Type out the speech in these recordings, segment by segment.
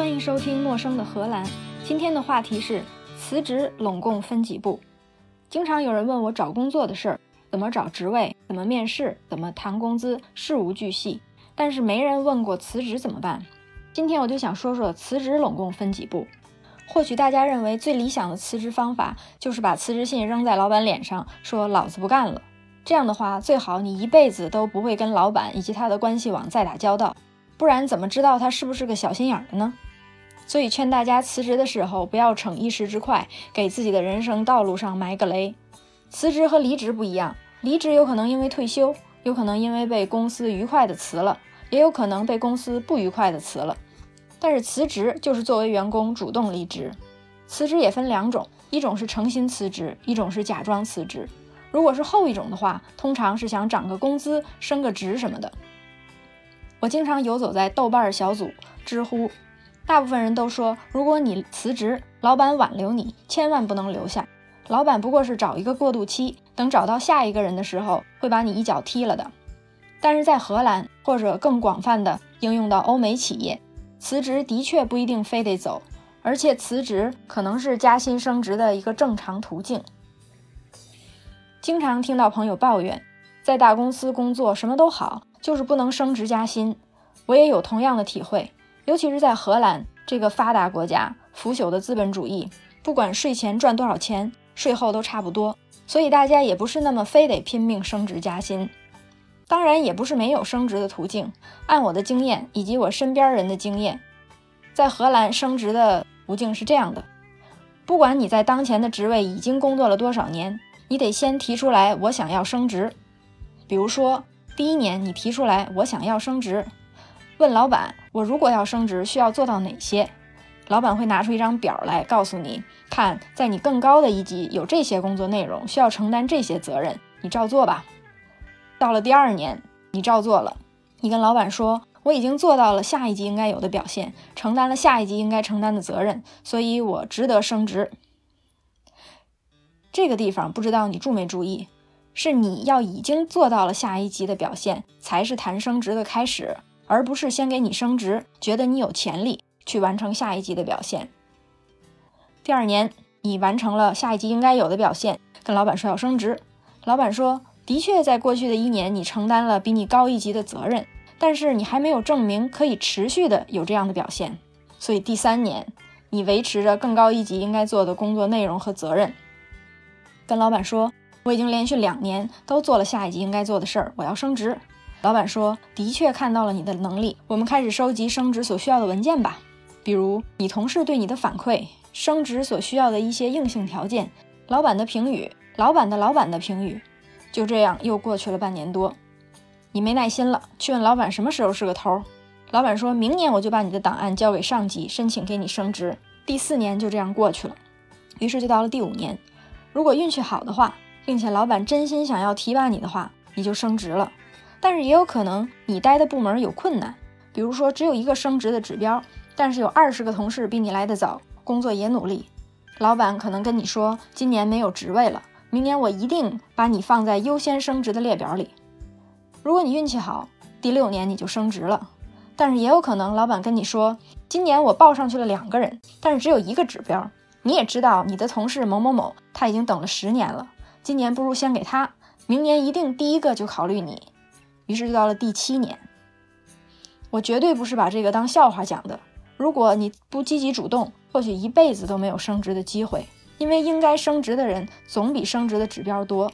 欢迎收听《陌生的荷兰》。今天的话题是辞职拢共分几步。经常有人问我找工作的事儿，怎么找职位，怎么面试，怎么谈工资，事无巨细。但是没人问过辞职怎么办。今天我就想说说辞职拢共分几步。或许大家认为最理想的辞职方法就是把辞职信扔在老板脸上，说老子不干了。这样的话，最好你一辈子都不会跟老板以及他的关系网再打交道，不然怎么知道他是不是个小心眼儿的呢？所以劝大家辞职的时候不要逞一时之快，给自己的人生道路上埋个雷。辞职和离职不一样，离职有可能因为退休，有可能因为被公司愉快的辞了，也有可能被公司不愉快的辞了。但是辞职就是作为员工主动离职。辞职也分两种，一种是诚心辞职，一种是假装辞职。如果是后一种的话，通常是想涨个工资、升个职什么的。我经常游走在豆瓣小组、知乎。大部分人都说，如果你辞职，老板挽留你，千万不能留下。老板不过是找一个过渡期，等找到下一个人的时候，会把你一脚踢了的。但是在荷兰，或者更广泛的应用到欧美企业，辞职的确不一定非得走，而且辞职可能是加薪升职的一个正常途径。经常听到朋友抱怨，在大公司工作什么都好，就是不能升职加薪。我也有同样的体会。尤其是在荷兰这个发达国家，腐朽的资本主义，不管税前赚多少钱，税后都差不多，所以大家也不是那么非得拼命升职加薪。当然，也不是没有升职的途径。按我的经验以及我身边人的经验，在荷兰升职的途径是这样的：不管你在当前的职位已经工作了多少年，你得先提出来我想要升职。比如说，第一年你提出来我想要升职。问老板，我如果要升职，需要做到哪些？老板会拿出一张表来告诉你，看，在你更高的一级有这些工作内容，需要承担这些责任，你照做吧。到了第二年，你照做了，你跟老板说，我已经做到了下一级应该有的表现，承担了下一级应该承担的责任，所以我值得升职。这个地方不知道你注没注意，是你要已经做到了下一级的表现，才是谈升职的开始。而不是先给你升职，觉得你有潜力去完成下一级的表现。第二年你完成了下一级应该有的表现，跟老板说要升职。老板说，的确在过去的一年你承担了比你高一级的责任，但是你还没有证明可以持续的有这样的表现。所以第三年你维持着更高一级应该做的工作内容和责任，跟老板说，我已经连续两年都做了下一级应该做的事儿，我要升职。老板说：“的确看到了你的能力，我们开始收集升职所需要的文件吧，比如你同事对你的反馈，升职所需要的一些硬性条件，老板的评语，老板的老板的评语。”就这样又过去了半年多，你没耐心了，去问老板什么时候是个头。老板说明年我就把你的档案交给上级，申请给你升职。第四年就这样过去了，于是就到了第五年，如果运气好的话，并且老板真心想要提拔你的话，你就升职了。但是也有可能你待的部门有困难，比如说只有一个升职的指标，但是有二十个同事比你来得早，工作也努力。老板可能跟你说，今年没有职位了，明年我一定把你放在优先升职的列表里。如果你运气好，第六年你就升职了。但是也有可能老板跟你说，今年我报上去了两个人，但是只有一个指标。你也知道你的同事某某某他已经等了十年了，今年不如先给他，明年一定第一个就考虑你。于是就到了第七年，我绝对不是把这个当笑话讲的。如果你不积极主动，或许一辈子都没有升职的机会。因为应该升职的人总比升职的指标多，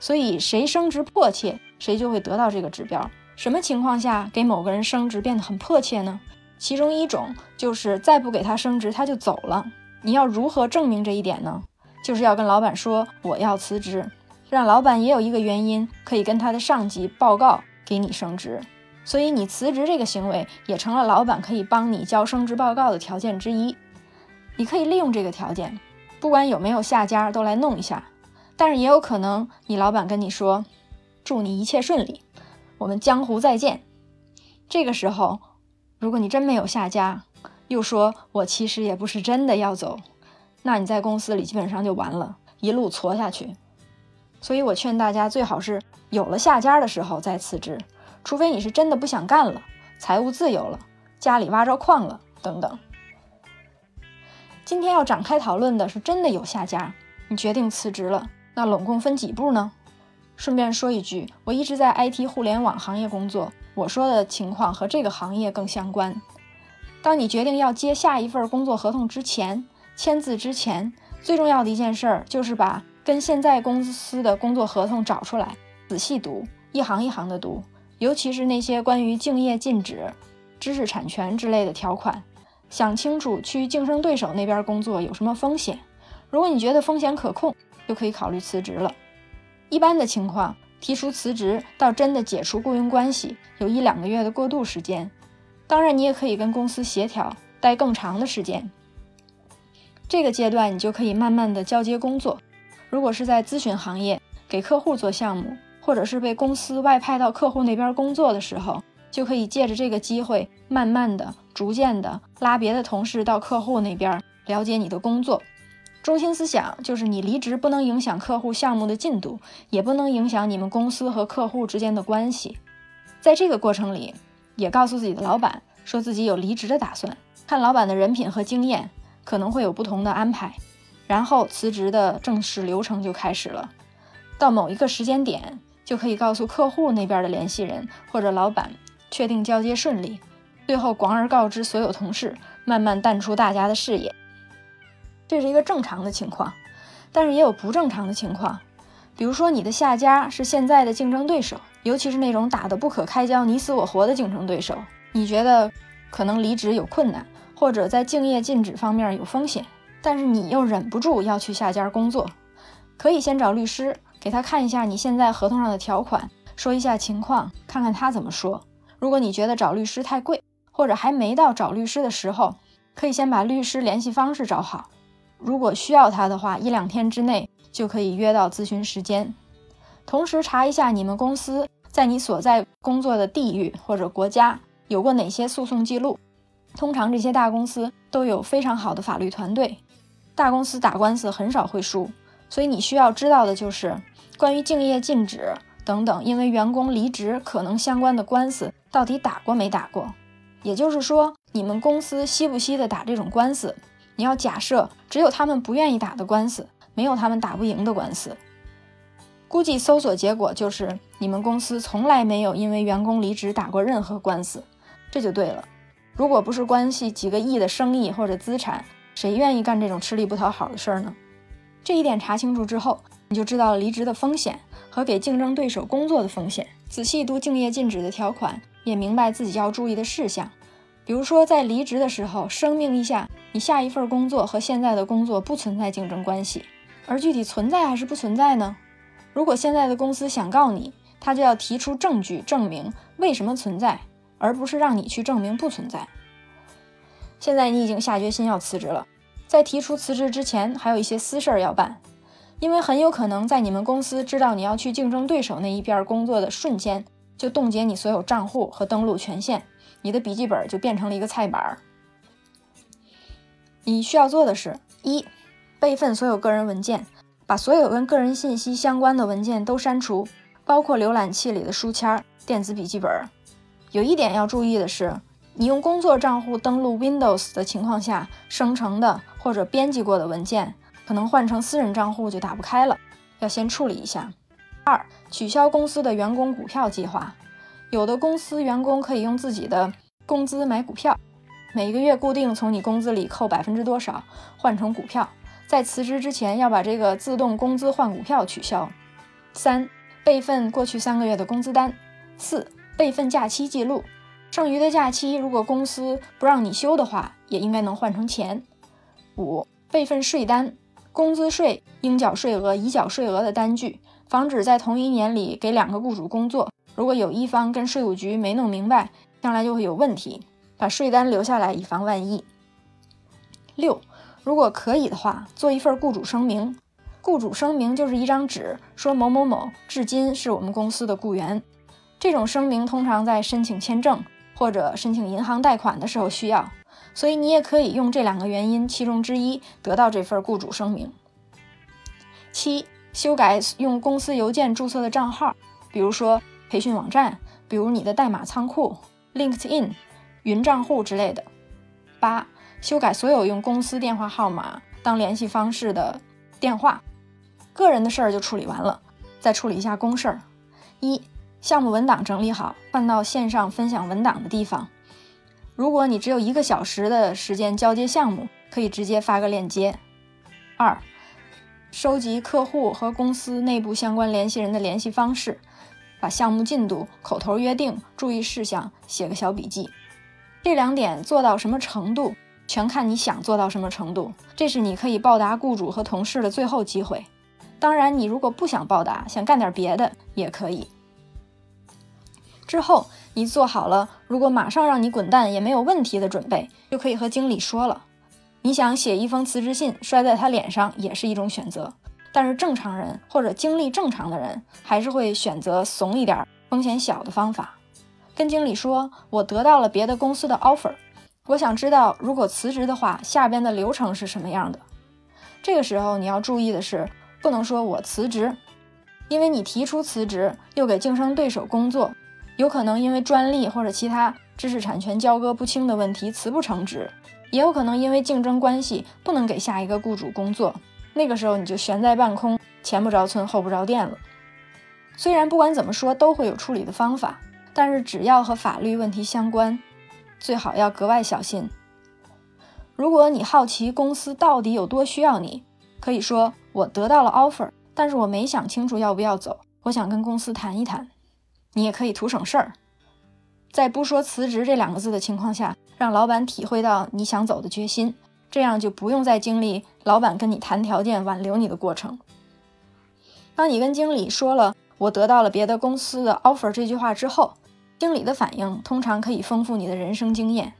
所以谁升职迫切，谁就会得到这个指标。什么情况下给某个人升职变得很迫切呢？其中一种就是再不给他升职，他就走了。你要如何证明这一点呢？就是要跟老板说我要辞职，让老板也有一个原因可以跟他的上级报告。给你升职，所以你辞职这个行为也成了老板可以帮你交升职报告的条件之一。你可以利用这个条件，不管有没有下家都来弄一下。但是也有可能你老板跟你说：“祝你一切顺利，我们江湖再见。”这个时候，如果你真没有下家，又说我其实也不是真的要走，那你在公司里基本上就完了，一路挫下去。所以我劝大家，最好是有了下家的时候再辞职，除非你是真的不想干了，财务自由了，家里挖着矿了等等。今天要展开讨论的是真的有下家，你决定辞职了，那拢共分几步呢？顺便说一句，我一直在 IT 互联网行业工作，我说的情况和这个行业更相关。当你决定要接下一份工作合同之前，签字之前，最重要的一件事儿就是把跟现在公司的工作合同找出来，仔细读，一行一行的读，尤其是那些关于竞业禁止、知识产权之类的条款，想清楚去竞争对手那边工作有什么风险。如果你觉得风险可控，就可以考虑辞职了。一般的情况，提出辞职到真的解除雇佣关系，有一两个月的过渡时间。当然，你也可以跟公司协调待更长的时间。这个阶段，你就可以慢慢的交接工作。如果是在咨询行业，给客户做项目，或者是被公司外派到客户那边工作的时候，就可以借着这个机会，慢慢的、逐渐的拉别的同事到客户那边了解你的工作。中心思想就是你离职不能影响客户项目的进度，也不能影响你们公司和客户之间的关系。在这个过程里，也告诉自己的老板，说自己有离职的打算，看老板的人品和经验，可能会有不同的安排。然后辞职的正式流程就开始了。到某一个时间点，就可以告诉客户那边的联系人或者老板，确定交接顺利。最后广而告之所有同事，慢慢淡出大家的视野。这是一个正常的情况，但是也有不正常的情况，比如说你的下家是现在的竞争对手，尤其是那种打得不可开交、你死我活的竞争对手，你觉得可能离职有困难，或者在竞业禁止方面有风险，但是你又忍不住要去下家工作，可以先找律师给他看一下你现在合同上的条款，说一下情况，看看他怎么说。如果你觉得找律师太贵，或者还没到找律师的时候，可以先把律师联系方式找好。如果需要他的话，一两天之内就可以约到咨询时间。同时查一下你们公司在你所在工作的地域或者国家有过哪些诉讼记录。通常这些大公司都有非常好的法律团队，大公司打官司很少会输。所以你需要知道的就是关于竞业禁止等等，因为员工离职可能相关的官司到底打过没打过。也就是说，你们公司吸不吸的打这种官司？你要假设只有他们不愿意打的官司，没有他们打不赢的官司。估计搜索结果就是你们公司从来没有因为员工离职打过任何官司，这就对了。如果不是关系几个亿的生意或者资产，谁愿意干这种吃力不讨好的事儿呢？这一点查清楚之后，你就知道了离职的风险和给竞争对手工作的风险。仔细读竞业禁止的条款，也明白自己要注意的事项。比如说，在离职的时候声明一下，你下一份工作和现在的工作不存在竞争关系。而具体存在还是不存在呢？如果现在的公司想告你，他就要提出证据证明为什么存在，而不是让你去证明不存在。现在你已经下决心要辞职了，在提出辞职之前，还有一些私事儿要办，因为很有可能在你们公司知道你要去竞争对手那一边工作的瞬间，就冻结你所有账户和登录权限。你的笔记本就变成了一个菜板儿。你需要做的是：一、备份所有个人文件，把所有跟个人信息相关的文件都删除，包括浏览器里的书签、电子笔记本。有一点要注意的是，你用工作账户登录 Windows 的情况下生成的或者编辑过的文件，可能换成私人账户就打不开了，要先处理一下。二、取消公司的员工股票计划。有的公司员工可以用自己的工资买股票，每个月固定从你工资里扣百分之多少换成股票，在辞职之前要把这个自动工资换股票取消。三、备份过去三个月的工资单。四、备份假期记录，剩余的假期如果公司不让你休的话，也应该能换成钱。五、备份税单，工资税应缴税额、已缴税额的单据，防止在同一年里给两个雇主工作。如果有一方跟税务局没弄明白，将来就会有问题。把税单留下来，以防万一。六，如果可以的话，做一份雇主声明。雇主声明就是一张纸，说某某某至今是我们公司的雇员。这种声明通常在申请签证或者申请银行贷款的时候需要，所以你也可以用这两个原因其中之一得到这份雇主声明。七，修改用公司邮件注册的账号，比如说。培训网站，比如你的代码仓库、LinkedIn、云账户之类的。八、修改所有用公司电话号码当联系方式的电话。个人的事儿就处理完了，再处理一下公事儿。一、项目文档整理好，换到线上分享文档的地方。如果你只有一个小时的时间交接项目，可以直接发个链接。二、收集客户和公司内部相关联系人的联系方式，把项目进度、口头约定、注意事项写个小笔记。这两点做到什么程度，全看你想做到什么程度。这是你可以报答雇主和同事的最后机会。当然，你如果不想报答，想干点别的也可以。之后你做好了，如果马上让你滚蛋也没有问题的准备，就可以和经理说了。你想写一封辞职信摔在他脸上也是一种选择，但是正常人或者精力正常的人还是会选择怂一点、风险小的方法。跟经理说，我得到了别的公司的 offer，我想知道如果辞职的话，下边的流程是什么样的。这个时候你要注意的是。不能说我辞职，因为你提出辞职又给竞争对手工作，有可能因为专利或者其他知识产权交割不清的问题辞不成职，也有可能因为竞争关系不能给下一个雇主工作，那个时候你就悬在半空，前不着村后不着店了。虽然不管怎么说都会有处理的方法，但是只要和法律问题相关，最好要格外小心。如果你好奇公司到底有多需要你，可以说。我得到了 offer，但是我没想清楚要不要走。我想跟公司谈一谈。你也可以图省事儿，在不说辞职这两个字的情况下，让老板体会到你想走的决心，这样就不用再经历老板跟你谈条件挽留你的过程。当你跟经理说了我得到了别的公司的 offer 这句话之后，经理的反应通常可以丰富你的人生经验。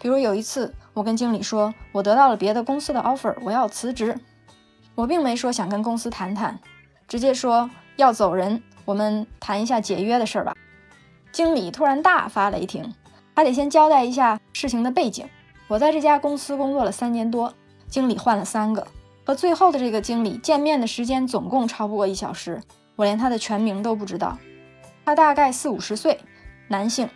比如有一次，我跟经理说我得到了别的公司的 offer，我要辞职。我并没说想跟公司谈谈，直接说要走人，我们谈一下解约的事儿吧。经理突然大发雷霆，还得先交代一下事情的背景。我在这家公司工作了三年多，经理换了三个，和最后的这个经理见面的时间总共超不过一小时，我连他的全名都不知道。他大概四五十岁，男性。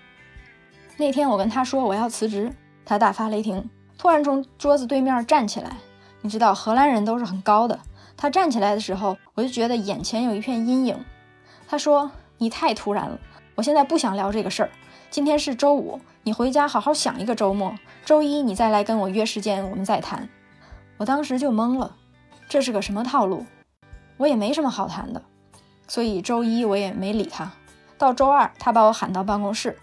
那天我跟他说我要辞职，他大发雷霆，突然从桌子对面站起来。你知道荷兰人都是很高的。他站起来的时候，我就觉得眼前有一片阴影。他说：“你太突然了，我现在不想聊这个事儿。今天是周五，你回家好好想一个周末。周一你再来跟我约时间，我们再谈。”我当时就懵了，这是个什么套路？我也没什么好谈的，所以周一我也没理他。到周二，他把我喊到办公室，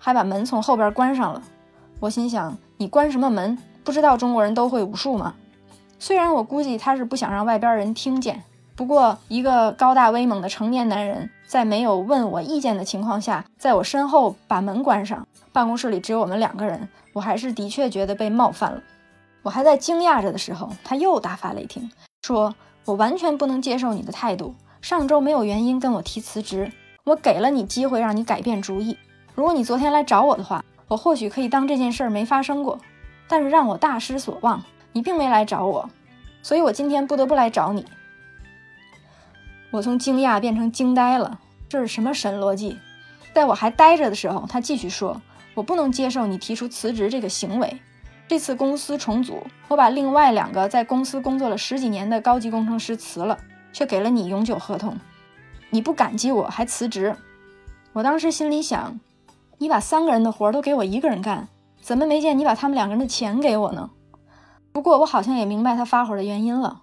还把门从后边关上了。我心想：你关什么门？不知道中国人都会武术吗？虽然我估计他是不想让外边人听见，不过一个高大威猛的成年男人在没有问我意见的情况下，在我身后把门关上，办公室里只有我们两个人，我还是的确觉得被冒犯了。我还在惊讶着的时候，他又大发雷霆，说我完全不能接受你的态度。上周没有原因跟我提辞职，我给了你机会让你改变主意。如果你昨天来找我的话，我或许可以当这件事儿没发生过，但是让我大失所望。你并没来找我，所以我今天不得不来找你。我从惊讶变成惊呆了，这是什么神逻辑？在我还呆着的时候，他继续说：“我不能接受你提出辞职这个行为。这次公司重组，我把另外两个在公司工作了十几年的高级工程师辞了，却给了你永久合同。你不感激我还辞职？我当时心里想：你把三个人的活都给我一个人干，怎么没见你把他们两个人的钱给我呢？”不过我好像也明白他发火的原因了，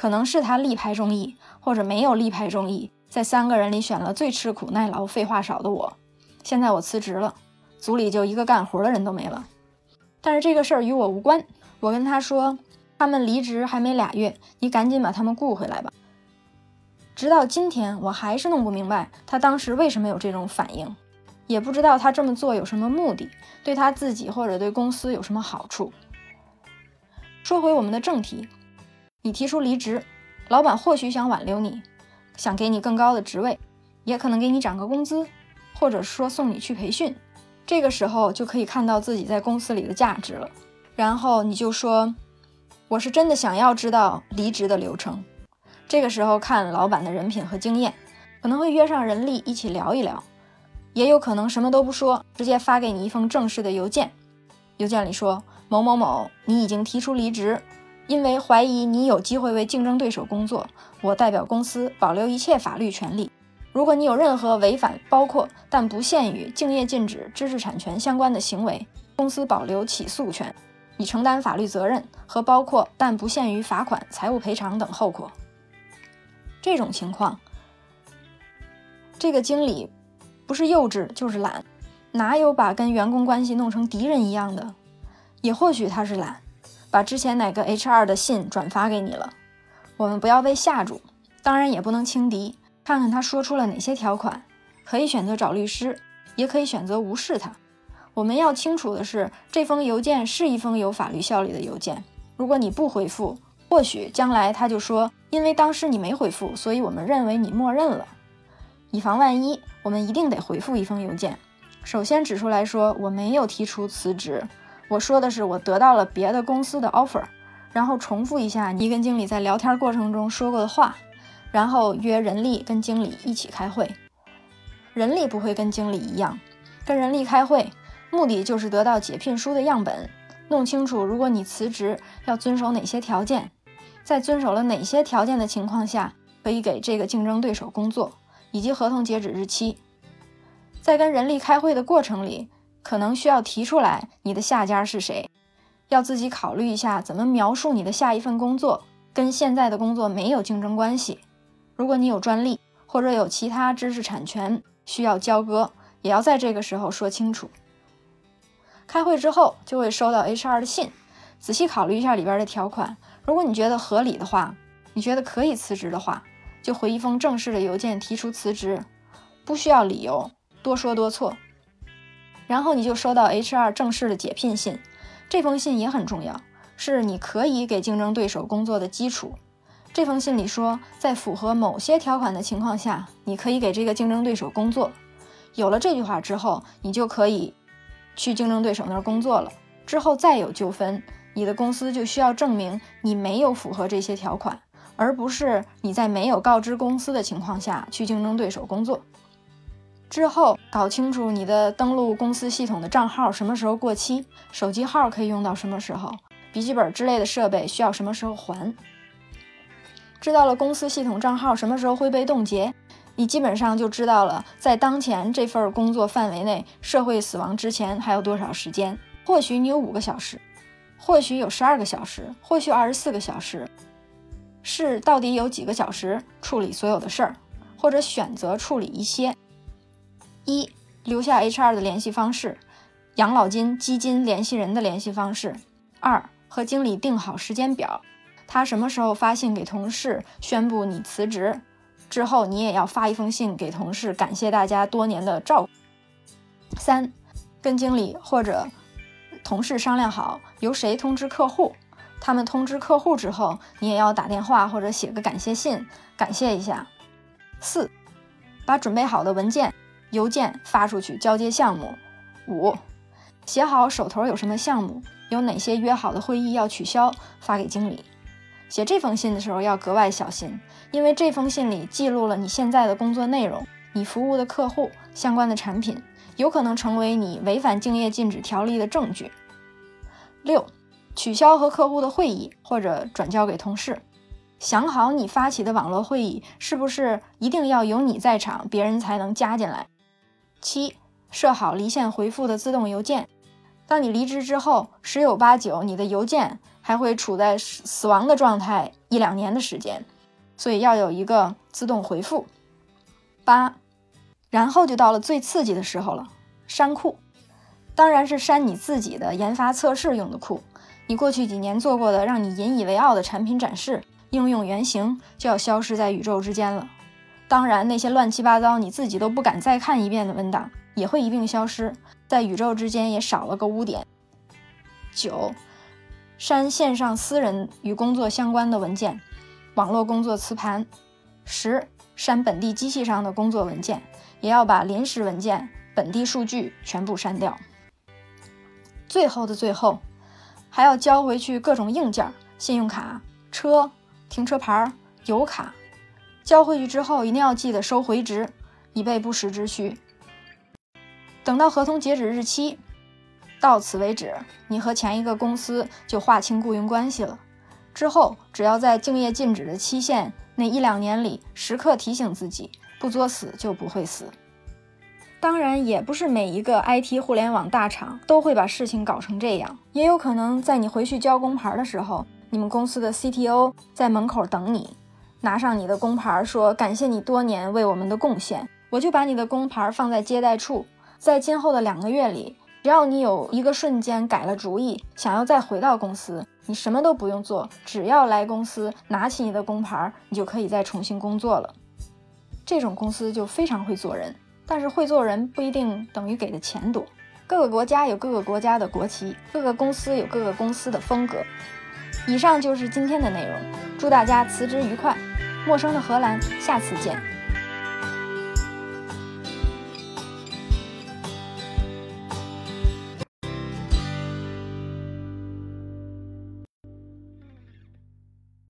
可能是他力排众议，或者没有力排众议，在三个人里选了最吃苦耐劳、废话少的我。现在我辞职了，组里就一个干活的人都没了。但是这个事儿与我无关。我跟他说，他们离职还没俩月，你赶紧把他们雇回来吧。直到今天，我还是弄不明白他当时为什么有这种反应，也不知道他这么做有什么目的，对他自己或者对公司有什么好处。说回我们的正题，你提出离职，老板或许想挽留你，想给你更高的职位，也可能给你涨个工资，或者说送你去培训。这个时候就可以看到自己在公司里的价值了。然后你就说，我是真的想要知道离职的流程。这个时候看老板的人品和经验，可能会约上人力一起聊一聊，也有可能什么都不说，直接发给你一封正式的邮件。邮件里说。某某某，你已经提出离职，因为怀疑你有机会为竞争对手工作，我代表公司保留一切法律权利。如果你有任何违反包括但不限于竞业禁止、知识产权相关的行为，公司保留起诉权，以承担法律责任和包括但不限于罚款、财务赔偿等后果。这种情况，这个经理不是幼稚就是懒，哪有把跟员工关系弄成敌人一样的？也或许他是懒，把之前哪个 HR 的信转发给你了。我们不要被吓住，当然也不能轻敌。看看他说出了哪些条款，可以选择找律师，也可以选择无视他。我们要清楚的是，这封邮件是一封有法律效力的邮件。如果你不回复，或许将来他就说，因为当时你没回复，所以我们认为你默认了。以防万一，我们一定得回复一封邮件。首先指出来说，我没有提出辞职，我说的是我得到了别的公司的 offer。然后重复一下你跟经理在聊天过程中说过的话。然后约人力跟经理一起开会，人力不会跟经理一样，跟人力开会，目的就是得到解聘书的样本，弄清楚如果你辞职要遵守哪些条件，在遵守了哪些条件的情况下，可以给这个竞争对手工作，以及合同截止日期。在跟人力开会的过程里，可能需要提出来你的下家是谁，要自己考虑一下怎么描述你的下一份工作，跟现在的工作没有竞争关系。如果你有专利或者有其他知识产权需要交割，也要在这个时候说清楚。开会之后就会收到 HR 的信，仔细考虑一下里边的条款。如果你觉得合理的话，你觉得可以辞职的话，就回一封正式的邮件提出辞职，不需要理由，多说多错。然后你就收到 HR 正式的解聘信，这封信也很重要，是你可以给竞争对手工作的基础。这封信里说，在符合某些条款的情况下，你可以给这个竞争对手工作。有了这句话之后，你就可以去竞争对手那儿工作了。之后再有纠纷，你的公司就需要证明你没有符合这些条款，而不是你在没有告知公司的情况下去竞争对手工作。之后搞清楚你的登录公司系统的账号什么时候过期，手机号可以用到什么时候，笔记本之类的设备需要什么时候还。知道了公司系统账号什么时候会被冻结，你基本上就知道了在当前这份工作范围内社会死亡之前还有多少时间。或许你有五个小时，或许有十二个小时，或许二十四个小时，是到底有几个小时处理所有的事儿，或者选择处理一些。一留下 HR 的联系方式，养老金基金联系人的联系方式。二和经理定好时间表。他什么时候发信给同事宣布你辞职？之后你也要发一封信给同事，感谢大家多年的照顾。三，跟经理或者同事商量好，由谁通知客户。他们通知客户之后，你也要打电话或者写个感谢信，感谢一下。四，把准备好的文件、邮件发出去交接项目。五，写好手头有什么项目，有哪些约好的会议要取消，发给经理。写这封信的时候要格外小心，因为这封信里记录了你现在的工作内容、你服务的客户、相关的产品，有可能成为你违反竞业禁止条例的证据。六，取消和客户的会议或者转交给同事。想好你发起的网络会议是不是一定要有你在场，别人才能加进来。七，设好离线回复的自动邮件。当你离职之后，十有八九你的邮件。还会处在死亡的状态一两年的时间，所以要有一个自动回复。八，然后就到了最刺激的时候了，删库，当然是删你自己的研发测试用的库。你过去几年做过的让你引以为傲的产品展示、应用原型就要消失在宇宙之间了。当然，那些乱七八糟你自己都不敢再看一遍的文档也会一并消失，在宇宙之间也少了个污点。九。删线上私人与工作相关的文件，网络工作磁盘。十，删本地机器上的工作文件，也要把临时文件、本地数据全部删掉。最后的最后，还要交回去各种硬件，信用卡、车、停车牌、油卡。交回去之后，一定要记得收回执，以备不时之需。等到合同截止日期。到此为止，你和前一个公司就划清雇佣关系了。之后，只要在竞业禁止的期限那一两年里，时刻提醒自己，不作死就不会死。当然，也不是每一个 IT 互联网大厂都会把事情搞成这样，也有可能在你回去交工牌的时候，你们公司的 CTO 在门口等你，拿上你的工牌，说感谢你多年为我们的贡献，我就把你的工牌放在接待处，在今后的两个月里。只要你有一个瞬间改了主意，想要再回到公司，你什么都不用做，只要来公司拿起你的工牌，你就可以再重新工作了。这种公司就非常会做人，但是会做人不一定等于给的钱多。各个国家有各个国家的国旗，各个公司有各个公司的风格。以上就是今天的内容，祝大家辞职愉快。陌生的荷兰，下次见。